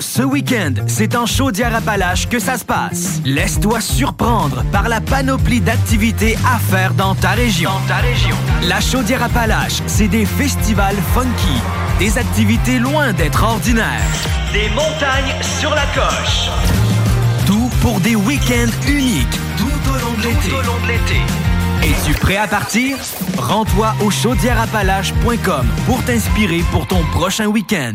Ce week-end, c'est en Chaudière-Appalaches que ça se passe. Laisse-toi surprendre par la panoplie d'activités à faire dans ta région. Dans ta région. La Chaudière-Appalaches, c'est des festivals funky, des activités loin d'être ordinaires, des montagnes sur la coche. Tout pour des week-ends uniques tout au long de l'été. Es-tu prêt à partir? Rends-toi au chaudièreappalaches.com pour t'inspirer pour ton prochain week-end.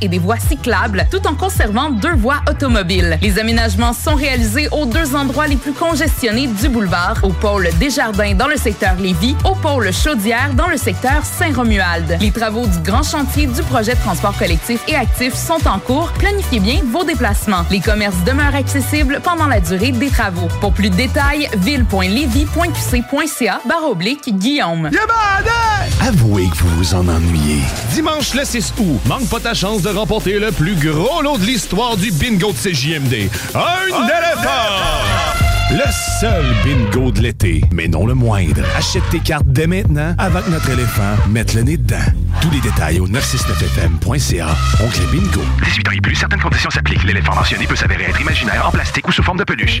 et des voies cyclables, tout en conservant deux voies automobiles. Les aménagements sont réalisés aux deux endroits les plus congestionnés du boulevard, au pôle Desjardins dans le secteur Lévis, au pôle Chaudière dans le secteur Saint-Romuald. Les travaux du grand chantier du projet de transport collectif et actif sont en cours. Planifiez bien vos déplacements. Les commerces demeurent accessibles pendant la durée des travaux. Pour plus de détails, ville.levy.qc.ca barre oblique Guillaume. Avouez que vous vous en ennuyez. Dimanche le 6 août, manque pas chance de remporter le plus gros lot de l'histoire du bingo de CJMD. Un éléphant! Le seul bingo de l'été, mais non le moindre. Achète tes cartes dès maintenant avant que notre éléphant mette le nez dedans. Tous les détails au 969fm.ca. Oncle Bingo. 18 ans et plus, certaines conditions s'appliquent. L'éléphant mentionné peut s'avérer être imaginaire, en plastique ou sous forme de peluche.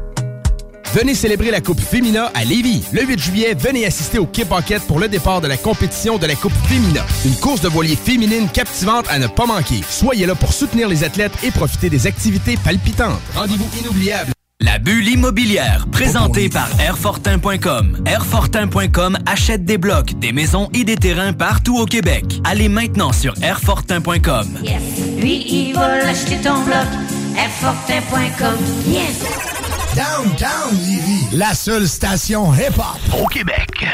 Venez célébrer la Coupe Fémina à Lévis. Le 8 juillet, venez assister au Kip Enquête pour le départ de la compétition de la Coupe Fémina. Une course de voilier féminine captivante à ne pas manquer. Soyez là pour soutenir les athlètes et profiter des activités palpitantes. Rendez-vous inoubliable. La bulle immobilière, présentée par Airfortin.com. Airfortin.com achète des blocs, des maisons et des terrains partout au Québec. Allez maintenant sur Airfortin.com. Yes. Lui, il va l'acheter ton bloc. Airfortin.com. Yes. Downtown Lévis, la seule station hip-hop au Québec.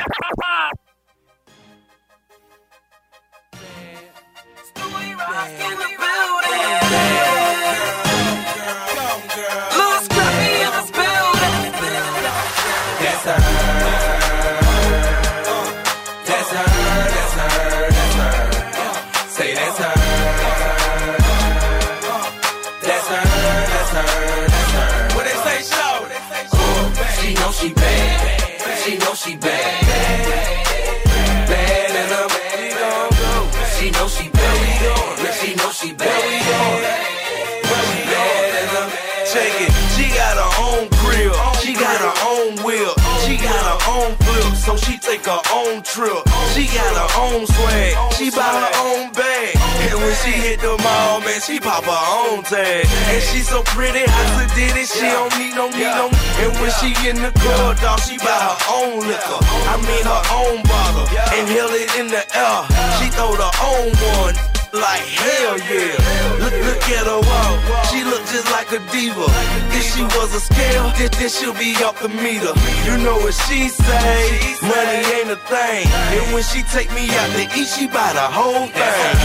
Her own trip. She got her own swag. She buy her own bag. And when she hit the mall, man, she pop her own tag. And she so pretty, I did it. She don't need no need no. And when she in the club, dog, she buy her own liquor. I mean her own bottle. And held it in the air. She throw her own one. Like hell yeah. Look, look at her walk. She look just like a diva. If she was a scale, then, then she'll be off the meter. You know what she say? Money ain't a thing. And when she take me out to eat, she buy the whole thing.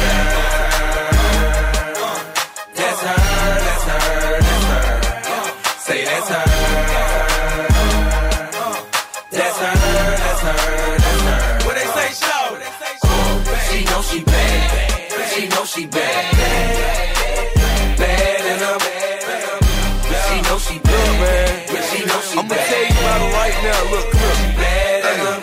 That's her, that's her, that's her. She know she bad. Bad and I'm bad. She know she bad. man. She know she I'ma tell you about it right now. Look, look. bad and I'm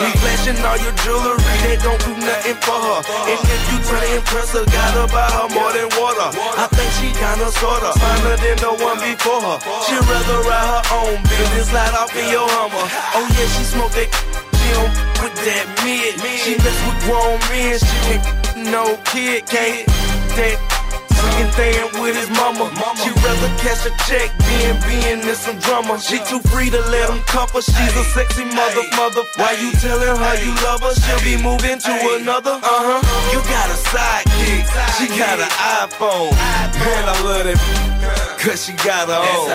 He flashing all your jewelry, they don't do nothing for her. And if you try to impress her, gotta buy her more than water. I think she kinda sorta finer than the one before her. She'd rather ride her own business, slide off in your Hummer. Oh yeah, she smoke that. She don't with that mid. She mess with grown men. She ain't no kid, can't that Second thing with his mama. mama. She rather catch a check than being in some drama. She too free to let him cuff her. She's a sexy mother, mother. Why you telling her you love her? She'll be moving to another. Uh huh. You got a sidekick. She got an iPhone. Man, I love that. Cause she got her own.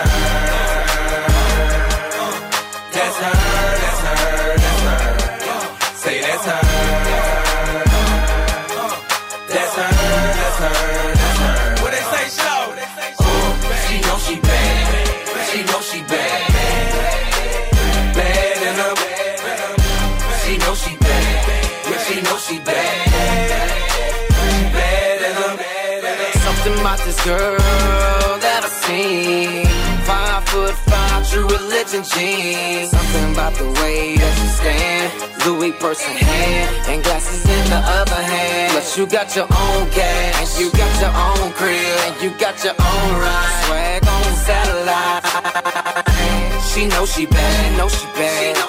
That's her, that's her, that's her. Say that's her. Girl that I seen. Five foot five, true religion jeans. Something about the way that you stand. Louis purse in hand, and glasses in the other hand. Plus you got your own cash, and you got your own crib, and you got your own ride. Swag on satellite. She know she bad, know she bad, she know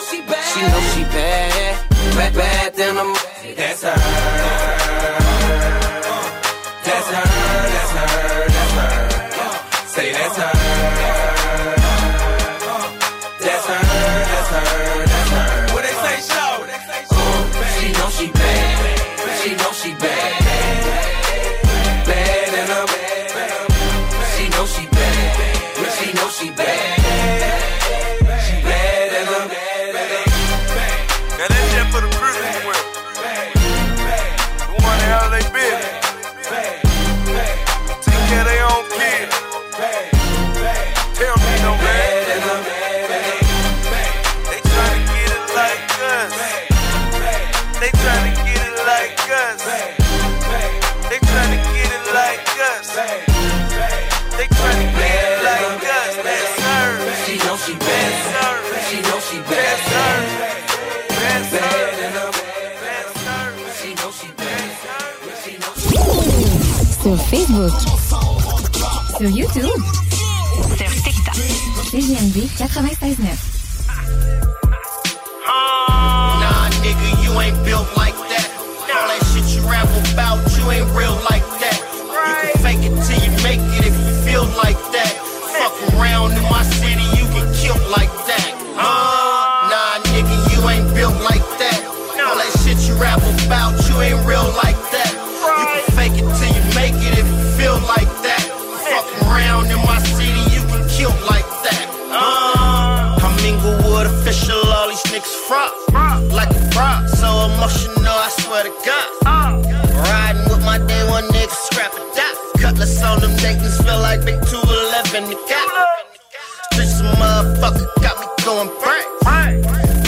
motherfucker, got me going brain.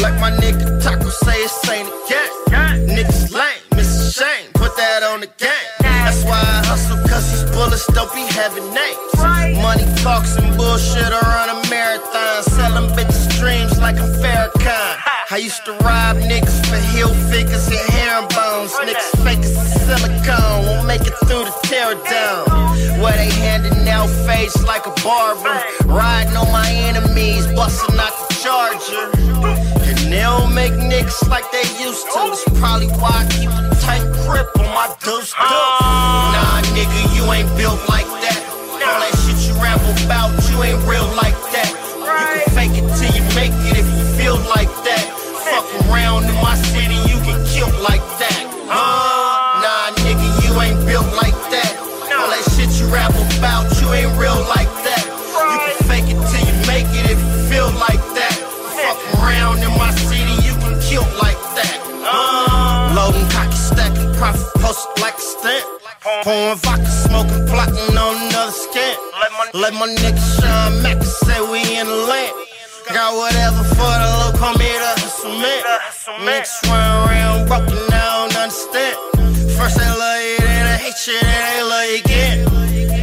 Like my nigga Taco say, it's ain't a game. Niggas lame, miss a shame, put that on the game. That's why I hustle, cause these bullets don't be having names. Money talks and bullshit around a marathon. Selling bitches dreams like a Farrakhan. I used to rob niggas for heel figures and hair bones. Niggas fake as silicone, won't make it through the tear down. Where they handing out face like a barber. Enemies, busting out the charger. And they don't make niggas like they used to. That's probably why I keep a tight grip on my deuce deuce. Nah, nigga, you ain't built like Pouring vodka, smoking, plotting on another scant. Let my nigga Sean Mack say we in the land. Got whatever for the low, come here to hustle man. Niggas run around broken, I don't understand. First they love you, then they hate you, then they love you again.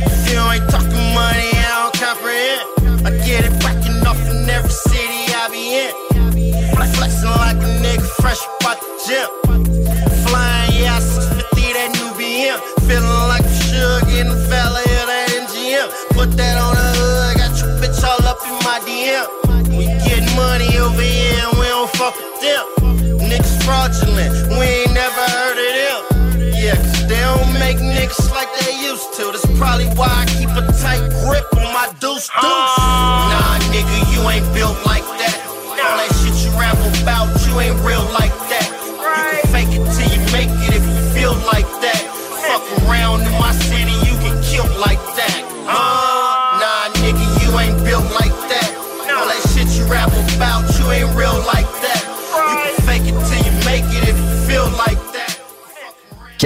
If you ain't talking money, I don't comprehend. I get it backing off in every city I be in. Flexing like a nigga fresh out the gym. Fuck them. Niggas fraudulent, we ain't never heard of them. Yeah, cause they don't make niggas like they used to. That's probably why I keep a tight grip on my deuce deuce.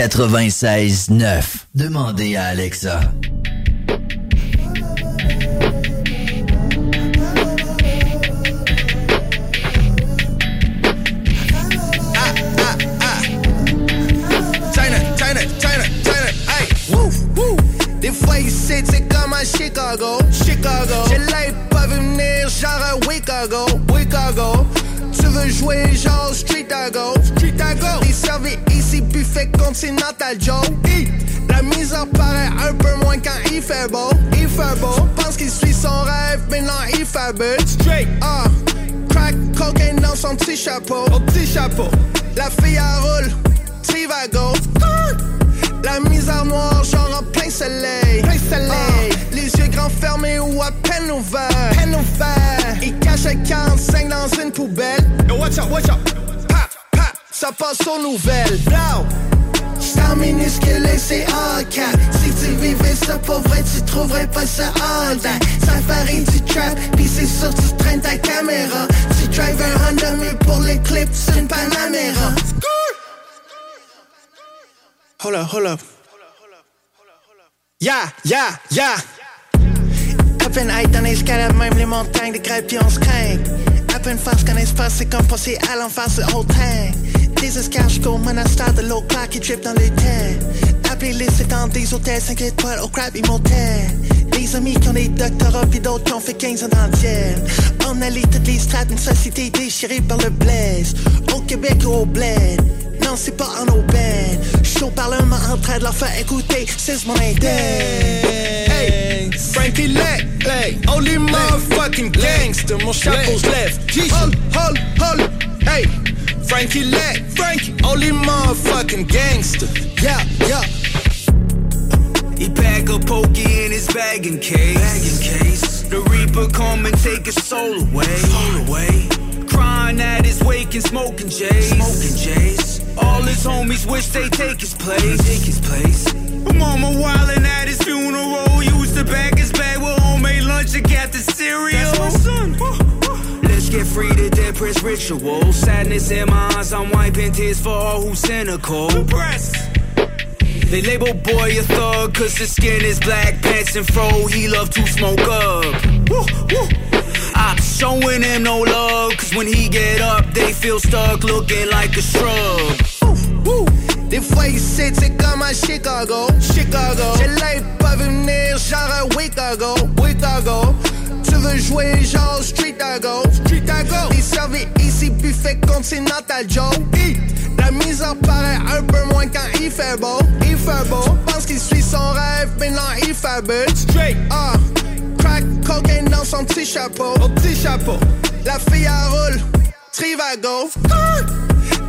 96.9. Demandez à Alexa. Des fois ici c'est comme à Chicago, Chicago. J'ai l'œil pas venir genre à Chicago, Chicago. Tu veux jouer genre Street à continental Joe. Hey, La misère paraît un peu moins quand il fait beau, il fait beau. Pense qu'il suit son rêve, mais non il fait but. Straight, ah. Crack cocaine dans son petit chapeau, au petit chapeau. La fille à roule, Trivago. La misère noire, genre en plein soleil. Plein soleil. les yeux grands fermés ou à peine ouverts. Peine ouverts. Il cache un 45 dans une poubelle. Yo, watch out, watch out. Pap, pap, ça passe aux nouvelles. Blow. Star minuscule et c'est cap Si tu vivais ça pour vrai, tu trouverais pas ça all that Ça varie du trap, pis c'est sûr tu traînes ta caméra Tu drives un Honda, mais pour les clips, c'est une Panamera Hold up, hold up. Yeah, yeah, yeah. À peine high dans l'escalade, même les montagnes, des crêpes on se craint. À peine face qu'un espace, c'est comme passer à l'enfance de old time. Des escales jusqu'au monastère de l'eau claire qui drip dans les terres. Appelez-les, c'est dans des hôtels 5 étoiles au crab motel. Des amis qui ont des doctorats puis d'autres qui ont fait 15 ans ciel. On allie toutes les strates d'une société déchirée par le blaze. Au Québec ou au bled. Non, c'est pas en aubaine. J'suis au parlement en train de leur faire écouter, c'est mon index. Hey, Frankie Lack, hey, only motherfucking gangster, mon chapeau's left. Hold, hold, hold, hey, Frankie Lack, Frankie, only motherfucking gangster. Yeah, yeah. He pack a pokey in his bagging case. Bagging case. The Reaper come and take his soul away. Soul away. Crying at his wake and smoking J's. Smoking J's. All his homies wish they take his place. Take his place. Mama wildin' at his funeral. Used to bag his bag with homemade lunch and got the cereal. That's my son. Get free to dead press ritual. Sadness in my eyes, I'm wiping tears for all who's cynical. Press. They label boy a thug cause his skin is black, pants and fro, he love to smoke up. Woo, woo. I'm showing him no love cause when he get up, they feel stuck looking like a shrub. Woo. Des fois ici c'est comme à Chicago, Chicago. J'ai l'œil pas venir genre à Chicago, Chicago. Tu veux jouer genre Street go, Street go. T'es servi ici buffet continental Joe. Hi. La mise en paraît un peu moins quand il fait beau, il fait beau. Pense qu'il suit son rêve, mais non il fait but. Straight, ah. Crack cocaine dans son petit chapeau, au petit chapeau. La fille à roule, Trivago. Ah.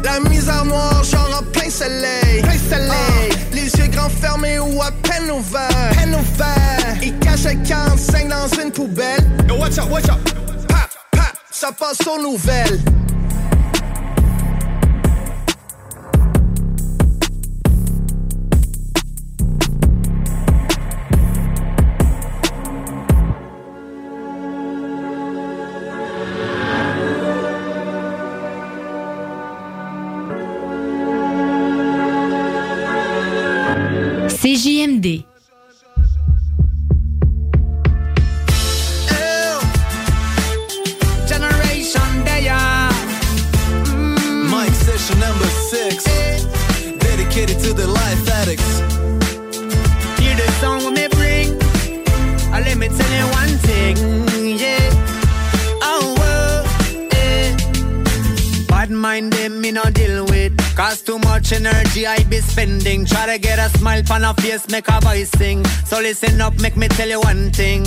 La mise en noir, genre en plein soleil. Plein soleil. les yeux grands fermés ou à peine ouverts. Peine ouverts. 45 dans une poubelle. Yo, watch out, watch out. Pap, pap, ça passe aux nouvelles. A face, make a voice sing. So listen up, make me tell you one thing.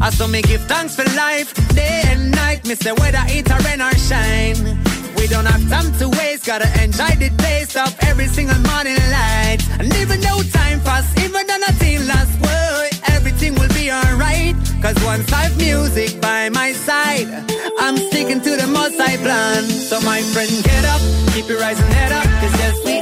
I saw me give thanks for life, day and night. Me say whether it or rain or shine. We don't have time to waste, gotta enjoy the taste of every single morning light. And even though time pass, even though nothing lasts, boy, everything will be alright. Cause once I've music by my side, I'm sticking to the most I plan. So my friend, get up, keep your rising head up, cause yes, we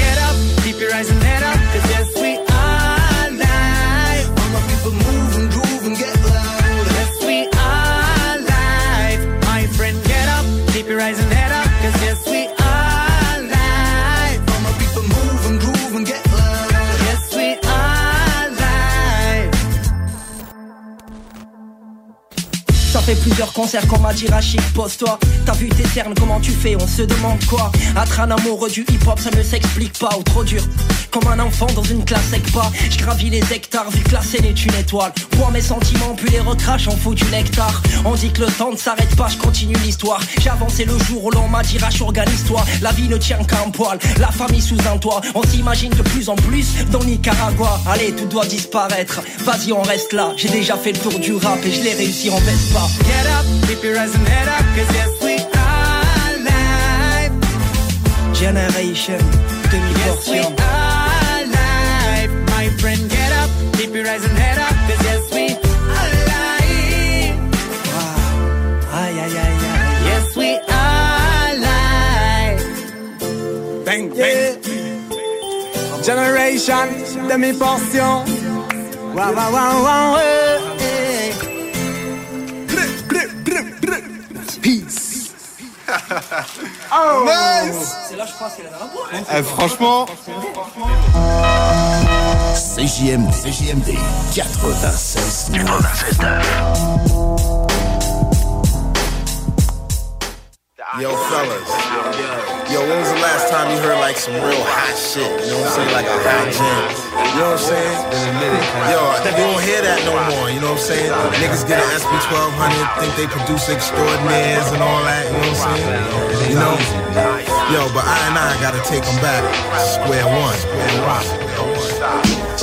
get up, keep your rising head up, cause yes, we concerts qu'on m'a dit pose-toi. T'as vu tes cernes, comment tu fais, on se demande quoi. Être un amoureux du hip-hop, ça ne s'explique pas Ou trop dur, comme un enfant dans une classe pas. Je gravis les hectares, vu que la scène est une étoile. Pour mes sentiments, puis les recrache, on fout du nectar. On dit que le temps ne s'arrête pas, je continue l'histoire. J'ai avancé le jour où l'on m'a dit Rach, organise-toi. La vie ne tient qu'à un poil, la famille sous un toit. On s'imagine de plus en plus dans Nicaragua. Allez, tout doit disparaître, vas-y on reste là. J'ai déjà fait le tour du rap et je l'ai réussi en Vespa Get up, keep your rising head up, cause yes, we are live. Generation Yes, we are live. My friend, get up, keep your rising head up, cause yes, we are live. Aïe aïe aïe aïe Yes, we are live. Bang, bang. Generation, demi-portion. Wow, wow, wow, wow, eh, Oh Nice. C'est là je pense qu'elle a la Eh, franchement. CJMD, CJMD 96 Yo, fellas. Yo, when was the last time you heard like some real hot shit? You know what I'm saying? Like a hot jam. You know what I'm saying? Yo, you don't hear that no more. You know what I'm saying? Niggas get an SB 1200, think they produce extraordinaires and all that. You know what I'm saying? You know? Yo, but I and I gotta take them back. Square one. Square one.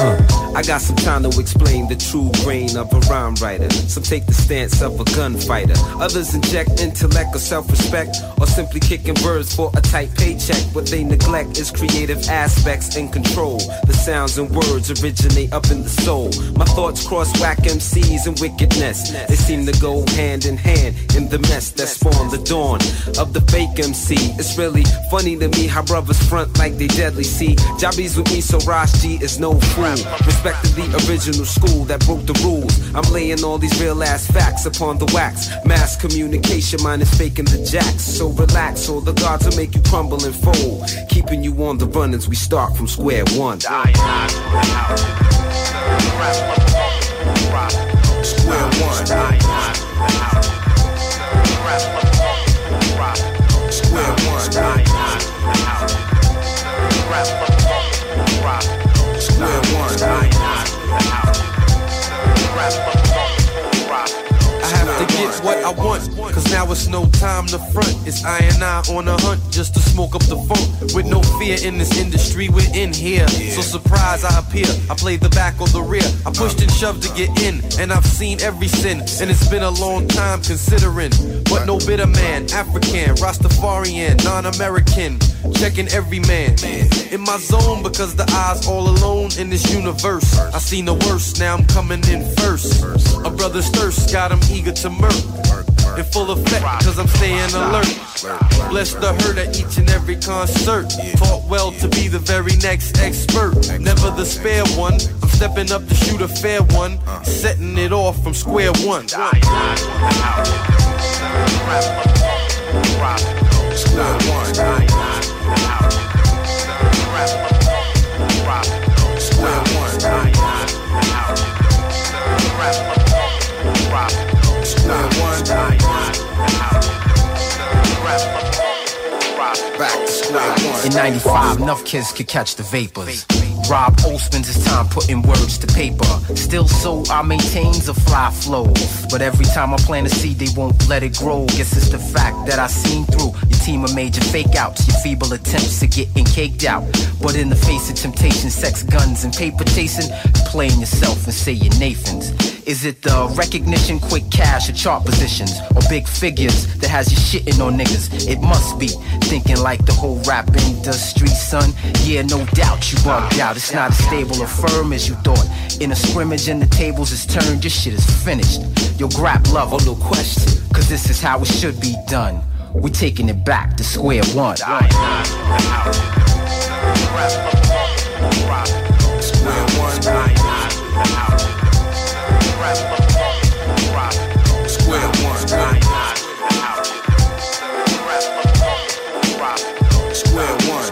Uh. I got some time to explain the true grain of a rhyme writer. Some take the stance of a gunfighter. Others inject intellect or self-respect, or simply kicking birds for a tight paycheck. What they neglect is creative aspects and control. The sounds and words originate up in the soul. My thoughts cross whack MCs and wickedness. They seem to go hand in hand in the mess that spawned the dawn of the fake MC. It's really funny to me how brothers front like they deadly. See, Jobbies with me, so Rosh G is no fool. Respect to the original school that broke the rules. I'm laying all these real ass facts upon the wax. Mass communication, mine is faking the jacks. So relax, or the gods will make you crumble and fold. Keeping you on the run as we start from square one. Square one. Square one. Square one. I have to get what I want, cause now it's no time to front. It's I and I on a hunt just to smoke up the funk. With no fear in this industry, we're in here. So surprise I appear. I play the back or the rear. I pushed and shoved to get in, and I've seen every sin. And it's been a long time considering. But no bitter man, African, Rastafarian, non-American. Checking every man. In my zone because the eyes all alone in this universe. I seen the worst, now I'm coming in first. A brother's thirst got him eager to murk. In full effect, cause I'm staying alert. Bless the herd at each and every concert. Taught well to be the very next expert. Never the spare one. I'm stepping up to shoot a fair one. Setting it off from square one. Square one. In 95, enough kids could catch the vapors. Rob O spends his time putting words to paper. Still so I maintains a fly flow. But every time I plant a seed, they won't let it grow. Guess it's the fact that I seen through your team of major fake outs, your feeble attempts at getting caked out. But in the face of temptation, sex, guns, and paper chasing, playing yourself and say you're Nathan's. Is it the recognition, quick cash, or chart positions, or big figures that has you shitting on niggas? It must be thinking like the whole rap industry, son. Yeah, no doubt you bugged out. It's not as stable or firm as you thought. In a scrimmage and the tables is turned, your shit is finished. Yo, grab love, oh no question, cause this is how it should be done. We taking it back to square one. Square one. Square one. Square one.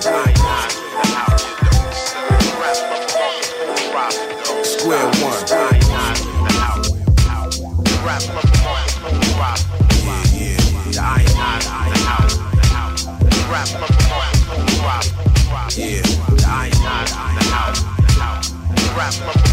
Square one. Yeah, yeah. Yeah. The iron, the house, the house, the rap, the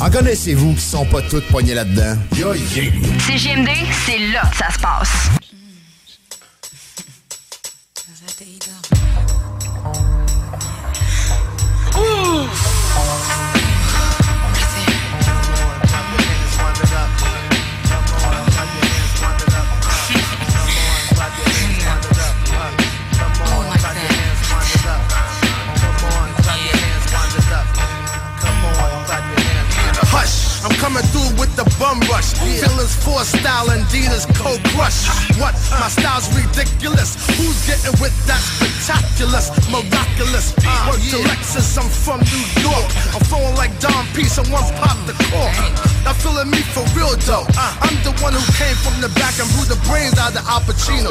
En connaissez-vous qui sont pas toutes poignées là-dedans? Yo, yeah. CGMD, c'est là que ça se passe. Bum rush. Feelings for style and Dina's cold crush. What? My style's ridiculous. Who's getting with that spectaculous, miraculous. Word to Lexus, I'm from New York. I'm flowing like Don P, someone pop the cork. Not feeling me for real though. I'm the one who came from the back and blew the brains out of Al Pacino.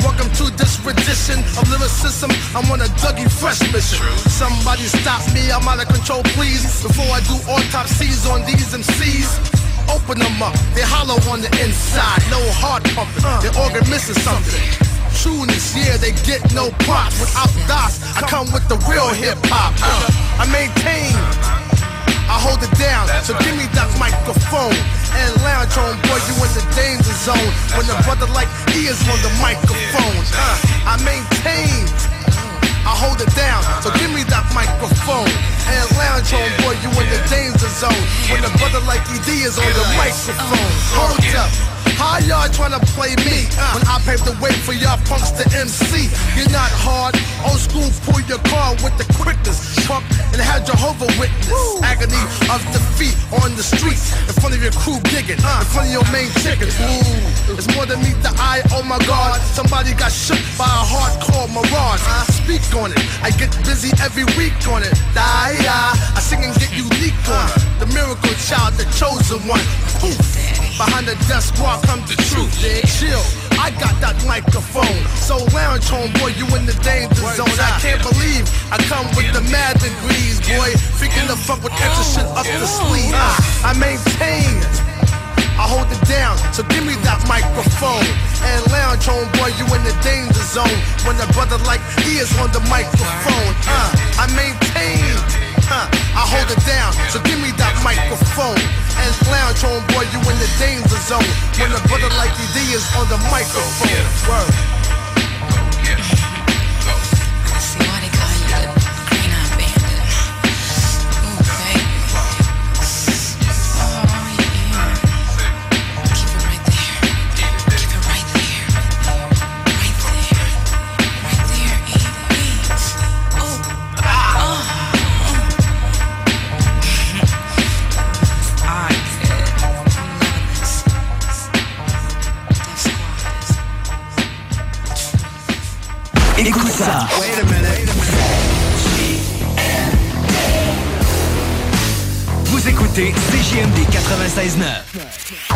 Welcome to this rendition of lyricism. I'm on a Dougie Fresh mission. Somebody stop me, I'm out of control, please. Before I do autopsies on these MCs. Open them up, they hollow on the inside. No heart pumping, their organ missing something. Trueness, yeah, they get no props. Without DOS, I come with the real hip hop. Uh, I maintain, I hold it down. So give me that microphone and lounge on, boy, you in the danger zone. When a brother like he is on the microphone, uh, I maintain. I hold it down, so give me that microphone and lounge on, boy, you in the danger zone. When a brother like ED is on the microphone, hold up. How y'all tryna play me when I paved the way for y'all punks to MC? You're not hard, old school, pull your car with the quickness. Pump and have Jehovah witness. Agony of defeat on the streets in front of your crew gigging, in uh. front of your main chicken. Ooh, it's more than meet the eye, oh my god. Somebody got shook by a hardcore mirage. Uh. Speak on it, I get busy every week on it. Die, I sing and get unique on uh. it. The miracle child, the chosen one. Poof. Behind the desk squad come the truth. Chill. I got that microphone. So lounge home, boy, you in the danger zone. I can't believe I come with the mad degrees, boy. Freaking the fuck with extra shit up the sleeve. I maintain. I hold it down, so give me that microphone and lounge home, boy. You in the danger zone when a brother like he is on the microphone. Uh, I maintain. I hold it down, so give me that microphone and lounge home, boy. You in the danger zone when a brother like ED is on the microphone. Word. Reisner.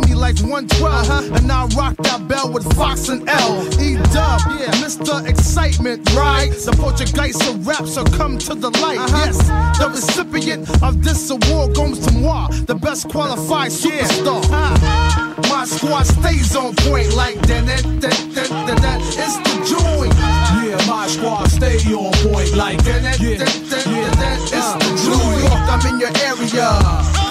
me like 112. And I rock that bell with Fox and L. E Dub, yeah, Mr. Excitement, right? The Portuguese of rap, so come to the light. Uh-huh. Yes, the recipient of this award goes to moi, the best qualified superstar. Uh-huh. My squad stays on point like that. that, that, that, that, that. It's the joint. Yeah, my squad stay on point like that. that, that, that, that, that. It's the uh-huh. New York, I'm in your area.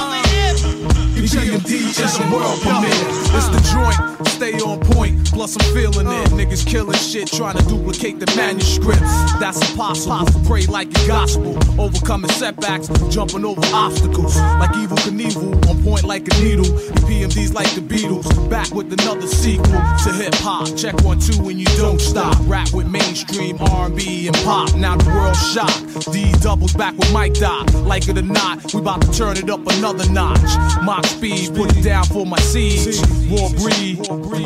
EPMD is a world premiere. It's the joint, stay on point. Plus I'm feeling it. Niggas killing shit, trying to duplicate the manuscripts. That's impossible. Pray like a gospel, overcoming setbacks, jumping over obstacles. Like evil Knievel, on point like a needle. EPMD's like the Beatles, back with another sequel to hip hop. Check one two and you don't stop. Rap with mainstream R&B and pop. Now the world shocked. D doubles back with Mike Dot. Like it or not, we about to turn it up another notch. Speed, put it down for my siege. Raw breed,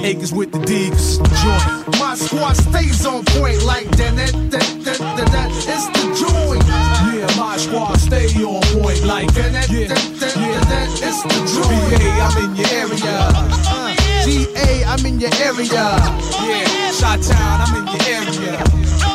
acres with the D, 'cause it's the joint. My squad stays on point like that. that, that, that, that, that. It's the joint. Yeah, my squad stay on point like that. that, Yeah, that, that, yeah. that, that. It's the joint. BA, I'm in your area. GA, I'm in your area. Yeah, Shot Town, I'm in your area.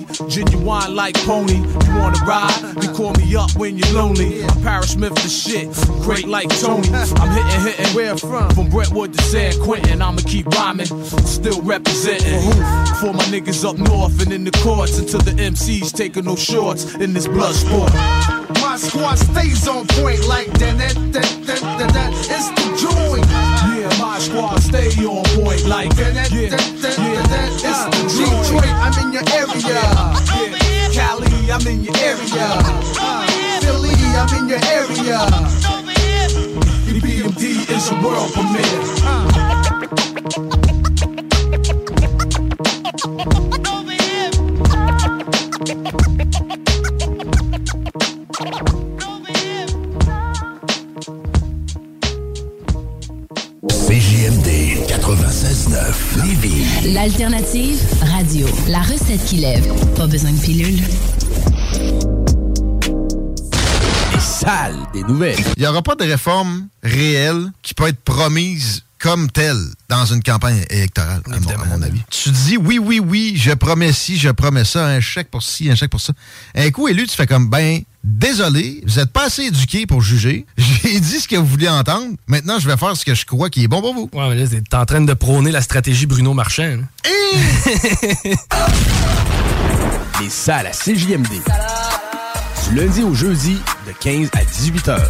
genuine like pony. You wanna ride? You call me up when you're lonely. I'm Paris Smith the shit, great like Tony. I'm hitting, hitting. Where from? From Brentwood to San Quentin, I'ma keep rhyming, still representing. For my niggas up north and in the courts until the MCs taking no shorts in this blood sport. My squad stays on point like that, that, that, that, that, that. It's the joint. Yeah, my squad stay on point like that, yeah, that, yeah. It's the Detroit, I'm in your area. Yeah. Cali, I'm in your area. Uh, Philly, I'm in your area. BMD is a world premiere. CJMD L'alternative radio. La recette qui lève. Pas besoin de pilule. Les salles des nouvelles. Il n'y aura pas de réforme réelle qui peut être promise comme telle dans une campagne électorale, à mon, à mon avis. Tu dis oui, oui, oui, je promets ci, je promets ça, un chèque pour ci, un chèque pour ça. Un coup élu, tu fais comme, ben, désolé, vous n'êtes pas assez éduqué pour juger. J'ai dit ce que vous vouliez entendre. Maintenant, je vais faire ce que je crois qui est bon pour vous. Ouais, mais là, t'es en train de prôner la stratégie Bruno Marchand. Les salles à CJMD. Du lundi au jeudi, de 15 à 18 heures.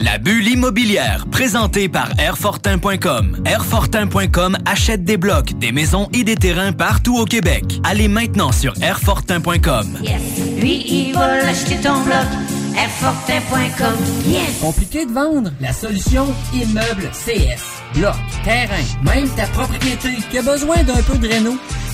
La bulle immobilière, présentée par Airfortin.com. Airfortin.com achète des blocs, des maisons et des terrains partout au Québec. Allez maintenant sur Airfortin.com. Yes. Lui, il va l'acheter ton bloc. Airfortin.com. Yes. Compliqué de vendre? La solution Immeuble CS. Bloc, terrain, même ta propriété qui a besoin d'un peu de réno?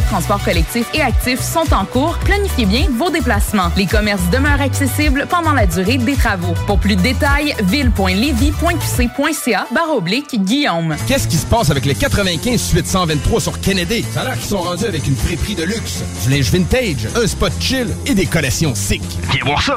de transport collectif et actif sont en cours. Planifiez bien vos déplacements. Les commerces demeurent accessibles pendant la durée des travaux. Pour plus de détails, ville.levy.qc.ca barre oblique Guillaume. Qu'est-ce qui se passe avec les 95 suite 123 sur Kennedy? Ça a l'air qu'ils sont rendus avec une friperie de luxe, du linge vintage, un spot chill et des collections sick. Viens voir ça!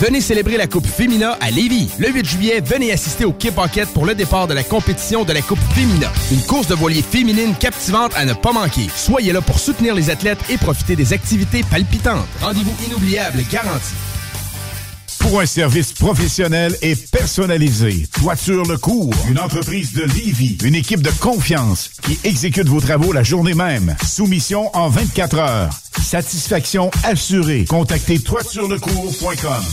Venez célébrer la Coupe Femina à Lévis. Le 8 juillet, venez assister au Kip Pocket pour le départ de la compétition de la Coupe Femina. Une course de voilier féminine captivante à ne pas manquer. Soyez là pour soutenir les athlètes et profiter des activités palpitantes. Rendez-vous inoubliable garanti. Pour un service professionnel et personnalisé, Toiture Le Cours, une entreprise de Lévis, une équipe de confiance qui exécute vos travaux la journée même. Soumission en 24 heures. Satisfaction assurée. Contactez toiturelecours.com.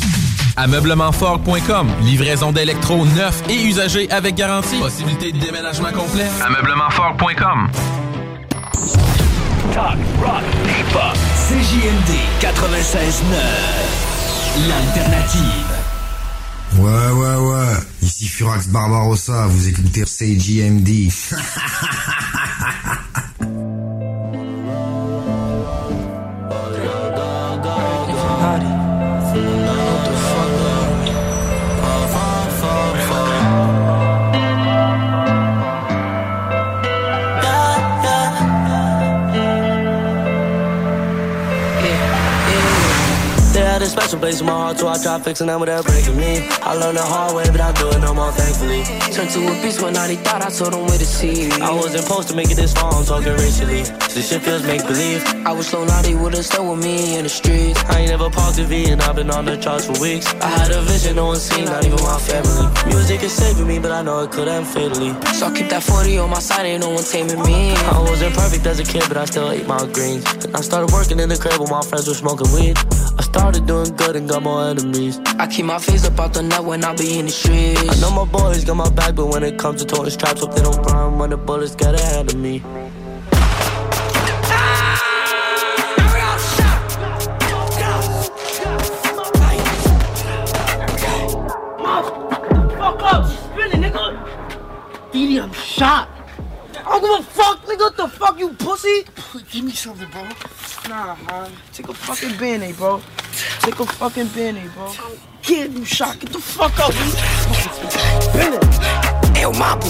Ameublementfort.com. Livraison d'électro neufs et usagés avec garantie. Possibilité de déménagement complet. Ameublementfort.com. Talk, rock, hip-hop. CJMD 96.9. L'alternative. Ouais, ouais, ouais. Ici Furax Barbarossa, vous écoutez CJMD. special place in my heart, so I tried fixing them without breaking me. I learned the hard way, but I do it no more, thankfully. Turned to a beast when I thought I told him where to see. I wasn't supposed to make it this far, I'm talking racially. This shit feels make believe. I was slow naughty, would've stayed with me in the streets. I ain't never paused the V, and I've been on the charts for weeks. I had a vision, no one seen, not even my family. Music is saving me, but I know it could end fatally. So I keep that 40 on my side, ain't no one taming me. I wasn't perfect as a kid, but I still ate my greens. And I started working in the crib when my friends were smoking weed. I started doing good and got more enemies. I keep my face up out the net when I be in the streets. I know my boys got my back, but when it comes to toting straps, hope they don't run when the bullets get ahead of me. Fuck up, spinning, nigga. Edie, I'm shot. I don't give a fuck, nigga. What the fuck, you pussy? Give me something, bro. Nah, man. Take a fucking band eh, bro. Take a fucking band bro. Get you shot. Get the fuck up, man. Eu mapo,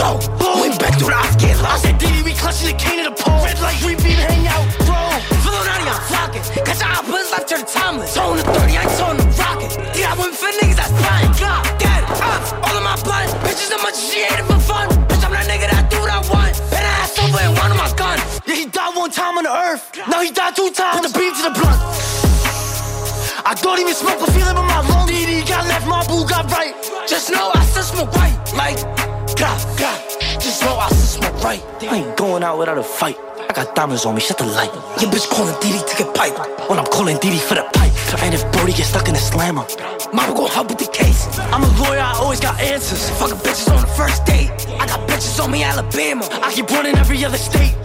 go, went back to the get. I said, Diddy, we clutching the king of the pole. Red light, green beam, hang out, bro. Filonati, I'm flocking. Catch our buzz left to the timeless. Tone the 30, I ain't tone the rocket. Yeah, I went for niggas that's flying. God, dead, up, uh, all of my blood. Bitches, how much she ate it for fun. Bitch, I'm that nigga that do what I want. And I ass over and one of my gun. Yeah, he died one time on the earth. Now he died two times. Put the beam to the blunt. I don't even smoke, but feeling in my lungs. DD got left, my boo got right. Just know I still smoke right. Like, God, God. Just know I still smoke right. I ain't going out without a fight. I got diamonds on me, shut the light. Your bitch calling DD to get pipe. When I'm calling DD for the pipe. And if Brody gets stuck in a slammer, mama gon' help with the case. I'm a lawyer, I always got answers. Fucking bitches on the first date. I got bitches on me, Alabama. I keep running every other state.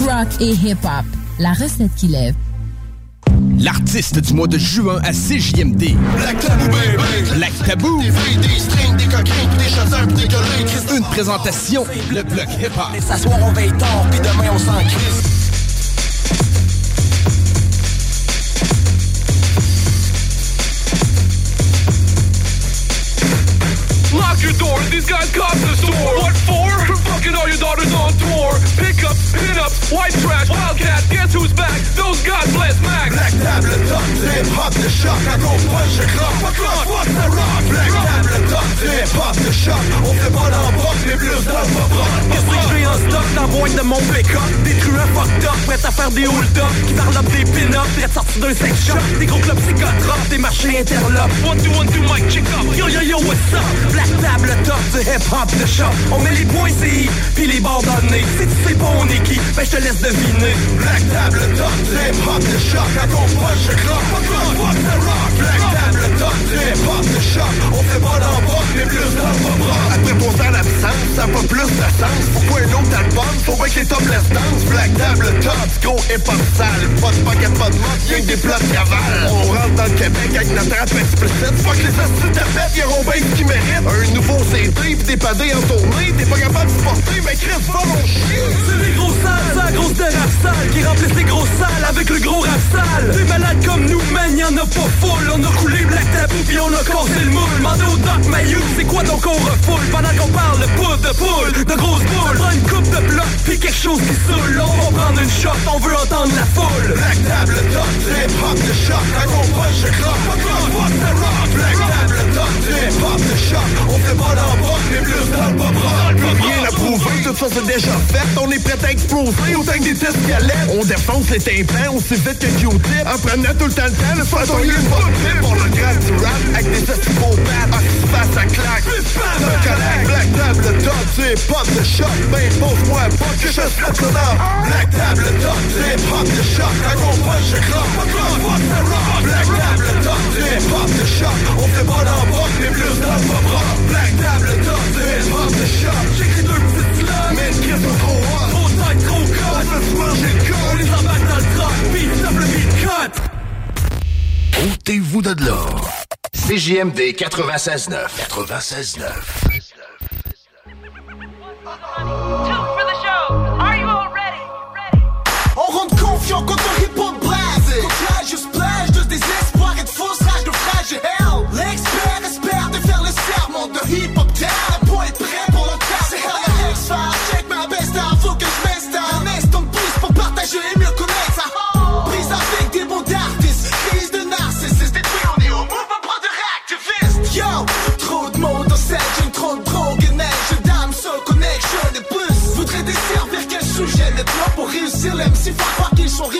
Rock et hip-hop. La recette qui lève. L'artiste du mois de juin à CJMD. Black Tabou, baby. Black Tabou. Des fruits, des strings, des coquins, pis des chasseurs, des gueulés. Une présentation, le bloc hip-hop. Et s'asseoir, on veille tard, pis demain, on s'en des hold-up, qui parlent des pin-up, prêts à sortir d'un sex shop, des gros clubs psychotropes, des marchés interlopes. One, two, one, two, mic, check up. Yo yo yo, what's up? Black table top du hip-hop de shop. On met les points CI, puis les bords donnés. Si tu sais pas on est qui, ben je te laisse deviner. Black table top, hip hop de choc, à gros punch, je croque, fuck rock, fuck the rock. Black top, hip hop de choc, on fait pas l'embroc, mais plus pop rock. Après ton temps d'absence, ça pas plus de sens. Pourquoi un autre album? Faut bien que les top les dance. Black table top, gros hip hop sale. Pas de pocket, pas de mode, y'a que des plats de cavale. On rentre dans le Québec avec notre rap explicite. Fuck les astuces de fête, y'a bien ce qui mérite. Un nouveau CD, pis t'es padé en tournée. T'es pas capable de supporter, mais Chris, va mon chien. C'est les gros sales, c'est la grosse de rap qui remplissent les grosses salles avec le gros rap sale. Des malades comme nous, man, y'en a pas full. On a coulé Black Tabou puis on a cassé le moule. Mandé au Doc Mayou, c'est quoi donc on refoule pendant qu'on parle de poudre de poule, de grosses boules. Prends une coupe de bloc puis quelque chose qui saoule. On va prendre une shot, on veut entendre la foule. Black table top, hip hop de choc, à gros punch, je croque, fuck rock, the rock. Black table hop de choc, on fait pas mais plus dans le pop rock. Plus rien à prouver, tout ça c'est déjà fait. On est prêt à exploser autant que des tests galettes. On défonce les tympans aussi vite que Q-tip. En prenant tout le temps le temps, le soir on a une bonne tip. On le grade du rap avec des estis beaux bats. Ah, si face à claque. Collègue, black table top, hip hop de choc. Ben pose-moi pas que je ça dans. Black table top, hip hop de choc. À gros punch, je fuck the rock. Black table top, hip hop de choc. On fait pas l'embroc, mais plus dans le pop rock. Black table top, hip hop de choc. J'écris deux petites slams, mais Chris sont trop hot. Trop tight, trop On cut. fait se manger le On col. les embarque dans le truck, beat, stop le beat, cut. Ôtez-vous de là. CJMD 96.9. 96.9.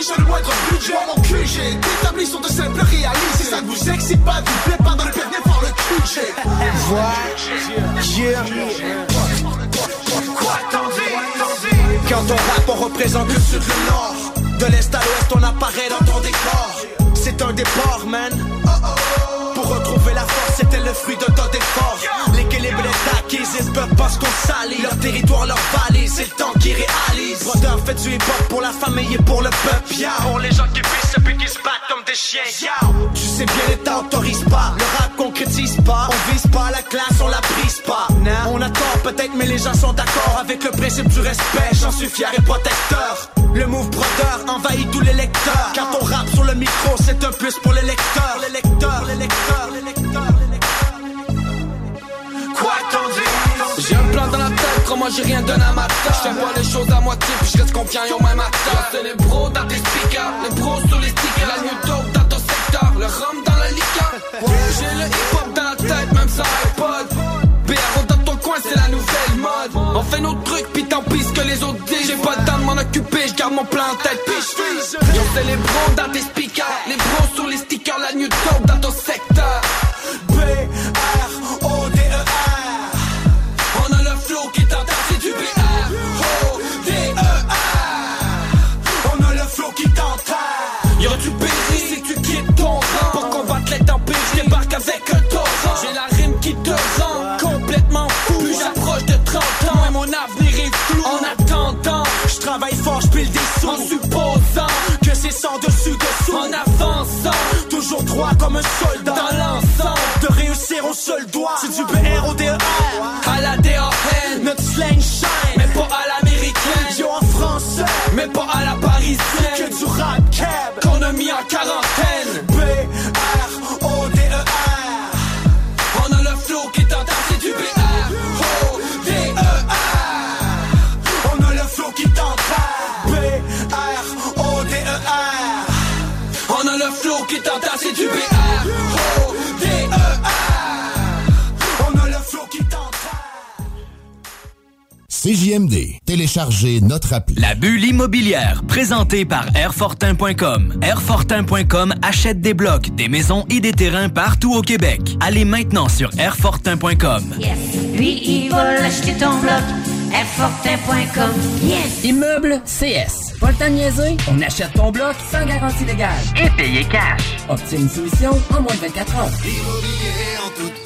riches à le moindre budget Moi mon QG D'établis sont de simples réalités Si ça ne vous excite pas Vous plaît pas dans le permis par le QG Quoi t'en Quand on rappe, on représente le sud, le nord. De l'est à l'ouest, on apparaît dans ton décor. C'est un départ, man. Pour retrouver la force, c'était le fruit d'un tas d'efforts. L'équilibre est acquis, ils peuvent pas se qu'on salit. Leur territoire, leur valise, c'est le temps qui réalise. Brodeur fait du hip-hop pour la famille et pour le peuple. Yeah. Pour les gens qui pissent et puis qui se battent comme des chiens. Yeah. Tu sais bien, l'État autorise pas. Le rap concrétise pas. On vise pas la classe, on la brise pas. On a tort peut-être, mais les gens sont d'accord avec le principe du respect. J'en suis fier et protecteur. Le move brodeur envahit tous les lecteurs. Quand on rappe sur le micro, c'est un plus pour les lecteurs. Les lecteurs, les lecteurs, les lecteurs, les lecteurs. Quoi t'en dis? J'ai un plan crois-moi j'ai rien donné à ma Je fais pas les choses à moitié, puis je reste confiant au même acteur C'est les pros dans tes speakers, les pros sur les stickers. La new dope dans ton secteur, le rhum dans la liqueur. J'ai le hip-hop dans la tête, même sans iPod. BRO dans ton coin, c'est la nouvelle mode. On fait nos trucs, puis tant pis que les autres disent. J'ai pas le temps de m'en occuper, je garde mon plan en tête, puis je Yo, c'est les pros dans tes speakers, les pros sur les stickers. La new dope dans ton secteur. B-R-O-D-E-R. En supposant que c'est sans dessus dessous. En avançant, toujours droit comme un soldat. dans l'ensemble, De réussir au seul doigt. C'est du BR au DER. à la DAN, Notre slang shine. mais pas à l'américaine, Yo en français. mais pas à la parisienne, Que du rap cab. qu'on a mis en quarantaine. CJMD. Téléchargez notre appli. La bulle immobilière, présentée par Airfortin.com. Airfortin.com achète des blocs, des maisons et des terrains partout au Québec. Allez maintenant sur Airfortin.com. Lui, il va acheter ton bloc. Airfortin.com. Yes! Immeuble CS. Pas le temps de niaiser? On achète ton bloc sans garantie légale. Et payer cash. Obtiens une soumission en moins de 24 heures. Immobilier en toute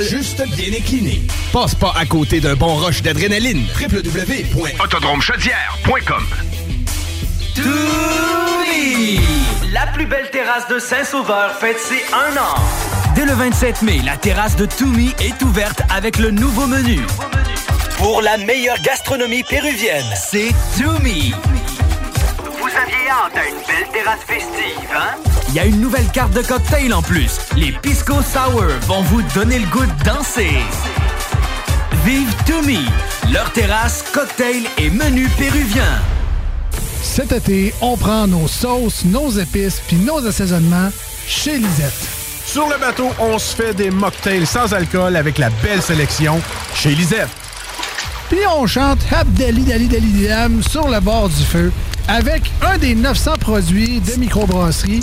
juste bien incliné. Passe pas à côté d'un bon rush d'adrénaline. www.autodromechaudière.com! La plus belle terrasse de Saint-Sauveur fête ses un an. Dès le 27 mai, la terrasse de Toumi est ouverte avec le nouveau menu. Pour la meilleure gastronomie péruvienne, c'est Toumi. Vous aviez hâte à une belle terrasse festive, hein? Il y a une nouvelle carte de cocktail en plus. Les Pisco Sour vont vous donner le goût de danser. Vive Toumi, leur terrasse, cocktail et menu péruvien. Cet été, on prend nos sauces, nos épices puis nos assaisonnements chez Lisette. Sur le bateau, on se fait des mocktails sans alcool avec la belle sélection chez Lisette. Puis on chante Habdali Dali Dali Dam sur le bord du feu avec un des 900 produits de microbrasserie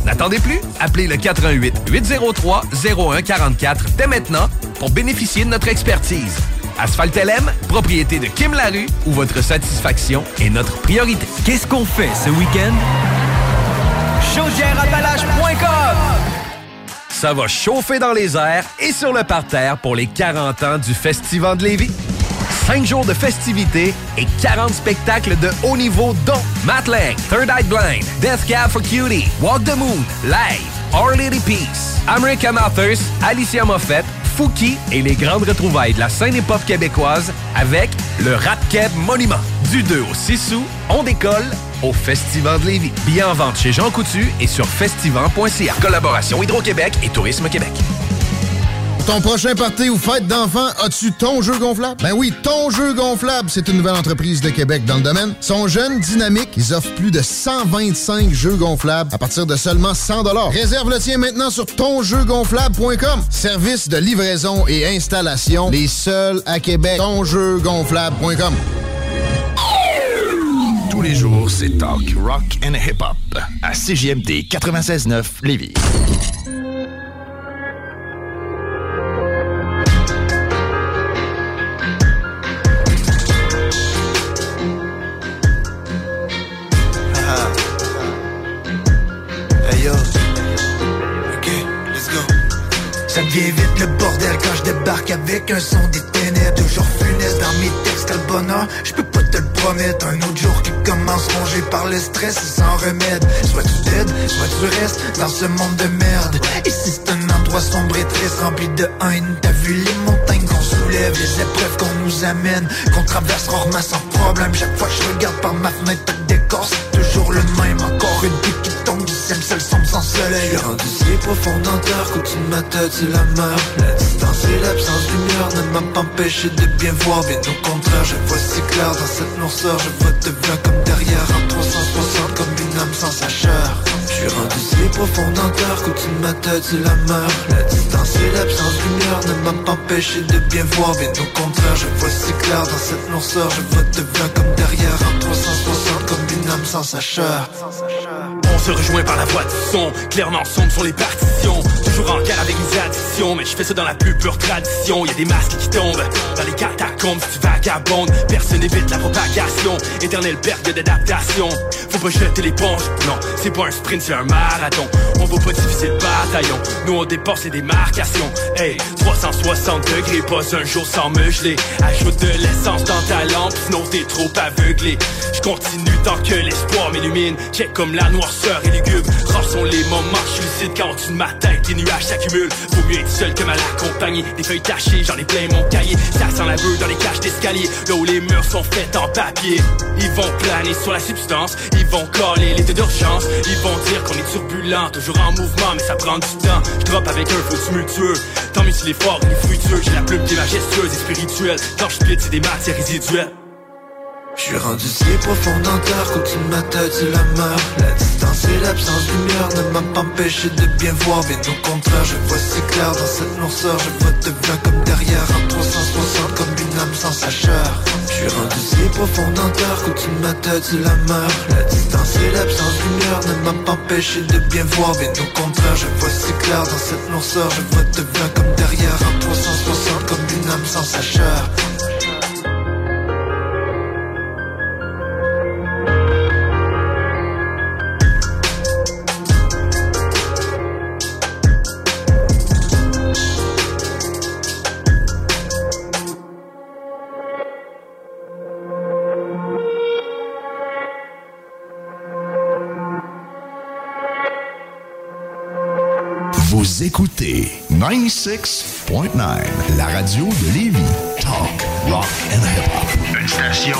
N'attendez plus, appelez le 88 803 0144 dès maintenant pour bénéficier de notre expertise. Asphalt LM, propriété de Kim Larue, où votre satisfaction est notre priorité. Qu'est-ce qu'on fait ce week-end? Ça va chauffer dans les airs et sur le parterre pour les 40 ans du Festival de Lévis. 5 jours de festivités et 40 spectacles de haut niveau dont Matt Third Eye Blind, Death Cab for Cutie, Walk the Moon, Live, Our Lady Peace, American Authors, Alicia Moffett, Fouki et les grandes retrouvailles de la scène hip-hop québécoise avec le Rap Monument. Du 2 au 6 août, on décolle au Festival de Lévis. Billets en vente chez Jean Coutu et sur festival.ca. Collaboration Hydro-Québec et Tourisme Québec. Ton prochain party ou fête d'enfant, as-tu ton jeu gonflable? Ben oui, ton jeu gonflable, c'est une nouvelle entreprise de Québec dans le domaine. Sont jeunes, dynamiques, ils offrent plus de 125 jeux gonflables à partir de seulement 100 Réserve le tien maintenant sur tonjeugonflable.com. Service de livraison et installation, les seuls à Québec. Tonjeugonflable.com. Tous les jours, c'est talk, rock and hip-hop à CJMD 96.9 Lévis. Le stress et sans remède. Soit tu dead, soit tu restes dans ce monde de merde. Ici c'est un endroit sombre et triste rempli de haine. T'as vu les montagnes qu'on soulève, les épreuves qu'on nous amène. Qu'on traverse rarement sans problème. Chaque fois que je regarde par ma fenêtre, le décor c'est toujours le même profond terre qu'au-dessus de ma tête c'est la La distance et l'absence de lumière ne m'a pas empêché de bien voir. Bien au contraire, je vois si clair dans cette noirceur. Je vois devant comme derrière en 360 comme une âme sans sa chair Je suis rendu si profond terre qu'au-dessus de ma tête c'est la La distance et l'absence de lumière ne m'a pas empêché de bien voir. Bien au contraire, je vois si clair dans cette noirceur. Je vois devant comme derrière en 360 comme une âme sans sa chair On se rejoint par la voix du son, clairement sombre sur les partitions. Toujours en guerre avec mes addictions, mais je fais ça dans la plus pure tradition. Y a des masques qui tombent dans les catacombes, si tu vagabondes. Personne n'évite la propagation, éternelle perte d'adaptation. Faut pas jeter l'éponge, non, c'est pas un sprint, c'est un marathon. On va pas diviser le bataillon, nous on dépasse les démarcations. Hey, 360 degrés, pas un jour sans me geler. Ajoute de l'essence dans ta lampe, sinon t'es trop aveuglé. Je continue tant que l'espoir m'illumine. Check comme la noirceur et lugubre. Rares sont les moments, je lucide quand au-dessus de nuages s'accumulent. Faut mieux être seul que mal accompagné. Des feuilles tachées, j'en ai plein mon cahier. Ça sent la beuh dans les cages d'escalier. Là où les murs sont faits en papier. Ils vont planer sur la substance. Vont coller l'état d'urgence. Ils vont dire qu'on est turbulent, toujours en mouvement, mais ça prend du temps. Je drop avec un faux tumultueux. Tant mieux si l'effort est fructueux. J'ai la plume qui est majestueuse et spirituelle. Quand je c'est des matières résiduelles. Je suis rendu si profond dans terre qu'au-dessus de ma tête c'est la mer La distance et l'absence de lumière ne m'a pas empêché de bien voir. Bien au contraire, je vois si clair dans cette noirceur. Je vois devant comme derrière en 360 comme une âme sans sa chair Je suis rendu si profond dans terre qu'au-dessus de ma tête c'est la mer La distance et l'absence de lumière ne m'a pas empêché de bien voir. Bien au contraire, je vois si clair dans cette noirceur. Je vois devant comme derrière en 360 comme une âme sans sa écoutez 96.9, la radio de Lévis. Talk, rock and hip-hop. Une station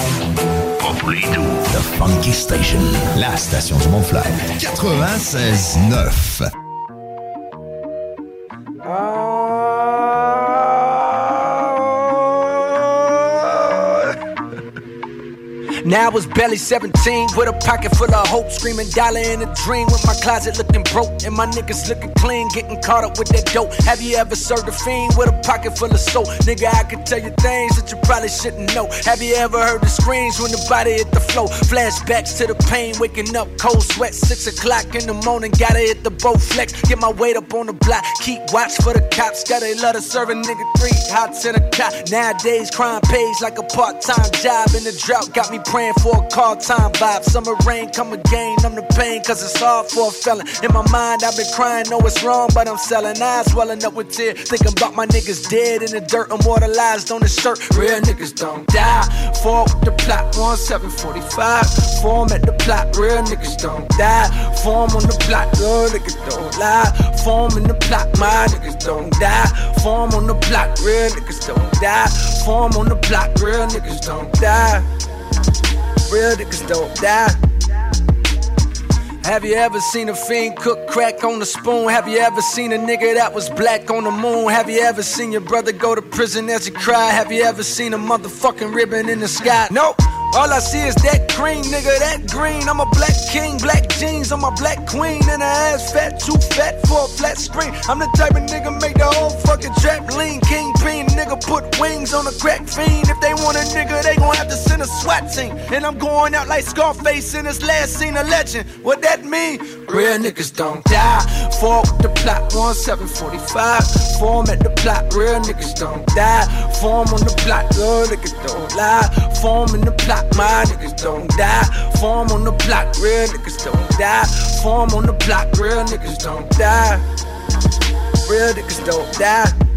pas pour les doux. The Funky Station, la station du Mont-Fly. 96.9. Now I was barely 17 with a pocket full of hope, screaming dollar in a dream with my closet looking broke and my niggas looking clean, getting caught up with that dope. Have you ever served a fiend with a pocket full of soap? Nigga, I could tell you things that you probably shouldn't know. Have you ever heard the screams when the body hit the floor? Flashbacks to the pain, waking up cold sweat, six o'clock in the morning, gotta hit the bow flex, get my weight up on the block, keep watch for the cops, gotta serve a nigga three hots in a cot. Nowadays, crime pays like a part-time job, and the drought got me praying for a call time vibe. Summer rain come again, I'm the pain, cause it's hard for a felon. In my mind, I've been crying, know it's wrong, but I'm selling eyes, swelling up with tears. Thinking about my niggas dead in the dirt, immortalized on the shirt. Real niggas don't die. Fall with the plot, 1745. Form at the plot, real niggas don't die. Form on the plot, real niggas don't lie. Form in the plot, my niggas don't die. Form on the plot, real niggas don't die. Form on the plot, real niggas don't die. Real niggas don't die. Have you ever seen a fiend cook crack on a spoon? Have you ever seen a nigga that was black on the moon? Have you ever seen your brother go to prison as he cried? Have you ever seen a motherfucking ribbon in the sky? Nope. All I see is that cream, nigga, that green. I'm a black king, black jeans, I'm a black queen, and her ass fat, too fat for a flat screen. I'm the type of nigga make the whole fucking trap lean. Kingpin, nigga, put wings on a crack fiend. If they want a nigga, they gon' have to send a SWAT team. And I'm going out like Scarface in his last scene, a legend. What that mean? Real niggas don't die. Four with the plot, one seven forty five. Form at the plot, real niggas don't die. Form on the plot, real niggas don't lie. Form in the plot, my niggas don't die. Form on the plot, real niggas don't die. Form on the plot, real niggas don't die. Real niggas don't die.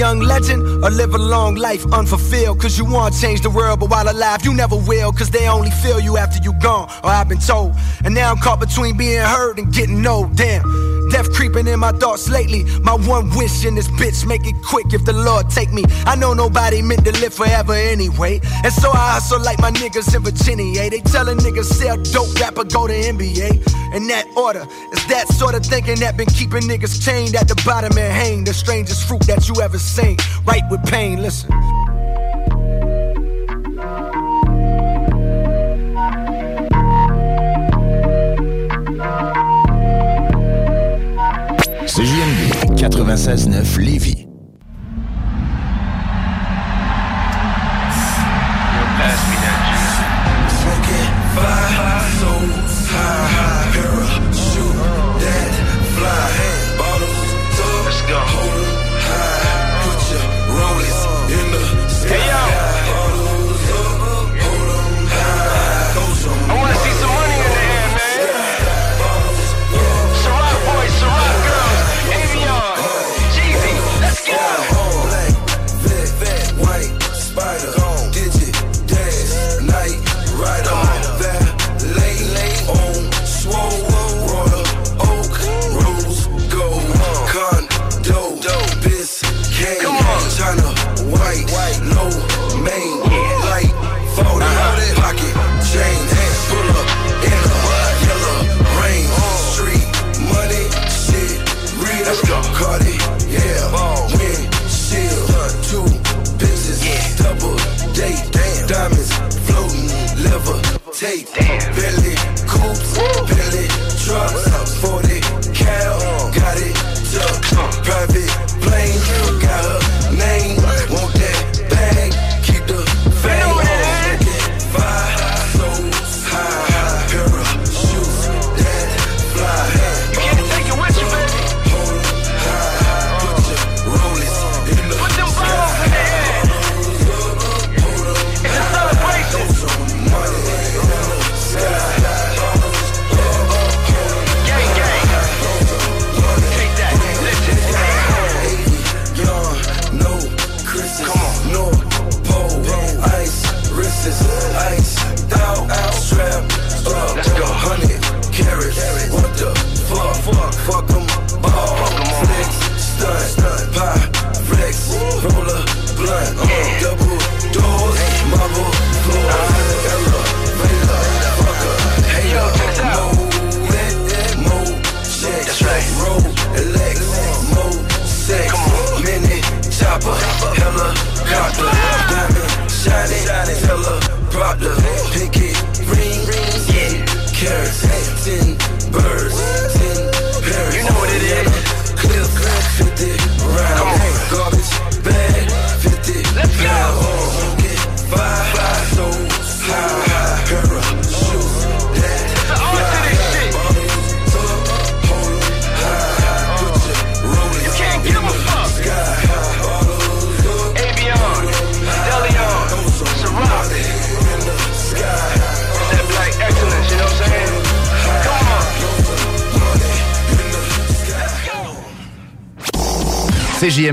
Young legend or live a long life unfulfilled. Cause you want to change the world, but while alive, you never will. Cause they only feel you after you gone, or I've been told. And now I'm caught between being heard and getting old. Damn. Death creeping in my thoughts lately. My one wish in this bitch, make it quick if the Lord take me. I know nobody meant to live forever anyway. And so I hustle like my niggas in Virginia. They tell a nigga sell dope rapper, go to NBA. In that order, it's that sort of thinking that been keeping niggas chained at the bottom and hang. The strangest fruit that you ever seen. Right with pain, listen. CJMD 96.9 Lévis.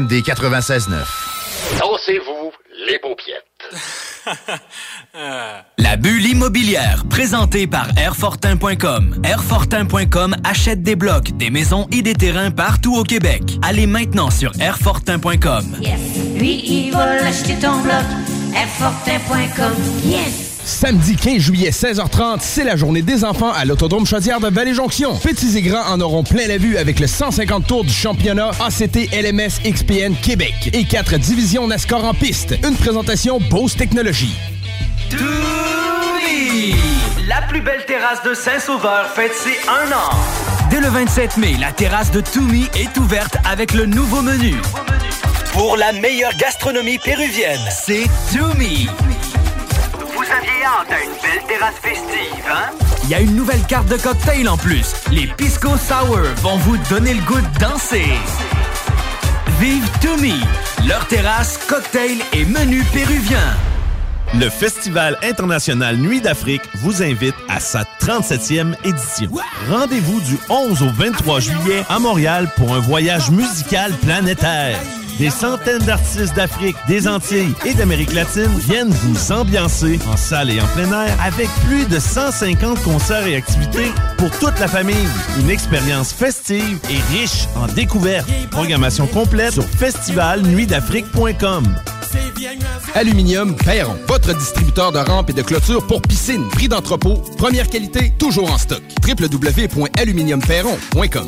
CJMD 96.9. Dansez-vous les paupiètes. La bulle immobilière, présentée par Airfortin.com. Airfortin.com achète des blocs, des maisons et des terrains partout au Québec. Allez maintenant sur Airfortin.com. Lui, il va l'acheter ton bloc. Airfortin.com. Yes! Samedi 15 juillet, 16h30, c'est la journée des enfants à l'Autodrome Chaudière de Vallée-Jonction. Petits et grands en auront plein la vue avec le 150 tours du championnat ACT LMS XPN Québec et quatre divisions NASCAR en piste. Une présentation Bose Technologies. La plus belle terrasse de Saint-Sauveur fête ses un an. Dès le 27 mai, la terrasse de Tumi est ouverte avec le nouveau menu. Pour la meilleure gastronomie péruvienne, c'est Tumi. Hâte à une belle terrasse festive, hein? Il y a une nouvelle carte de cocktail en plus. Les Pisco Sour vont vous donner le goût de danser. Vive Tumi, leur terrasse, cocktail et menu péruvien. Le Festival international Nuit d'Afrique vous invite à sa 37e édition. Rendez-vous du 11 au 23 juillet à Montréal pour un voyage musical planétaire. Des centaines d'artistes d'Afrique, des Antilles et d'Amérique latine viennent vous ambiancer en salle et en plein air avec plus de 150 concerts et activités pour toute la famille. Une expérience festive et riche en découvertes. Programmation complète sur festivalnuitdafrique.com. Aluminium Perron, votre distributeur de rampes et de clôtures pour piscine, prix d'entrepôt, première qualité, toujours en stock. www.aluminiumperron.com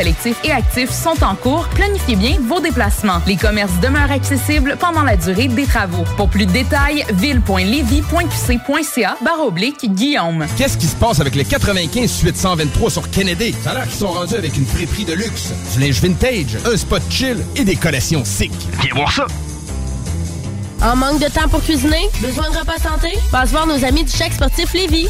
et actifs sont en cours. Planifiez bien vos déplacements. Les commerces demeurent accessibles pendant la durée des travaux. Pour plus de détails, ville.levy.qc.ca barre oblique Guillaume. Qu'est-ce qui se passe avec les 95 823 sur Kennedy? Ça a l'air qu'ils sont rendus avec une friperie de luxe, du linge vintage, un spot chill et des collections sick. Viens voir ça! En manque de temps pour cuisiner? Besoin de repas santé? Passe voir nos amis du chèque sportif Lévis.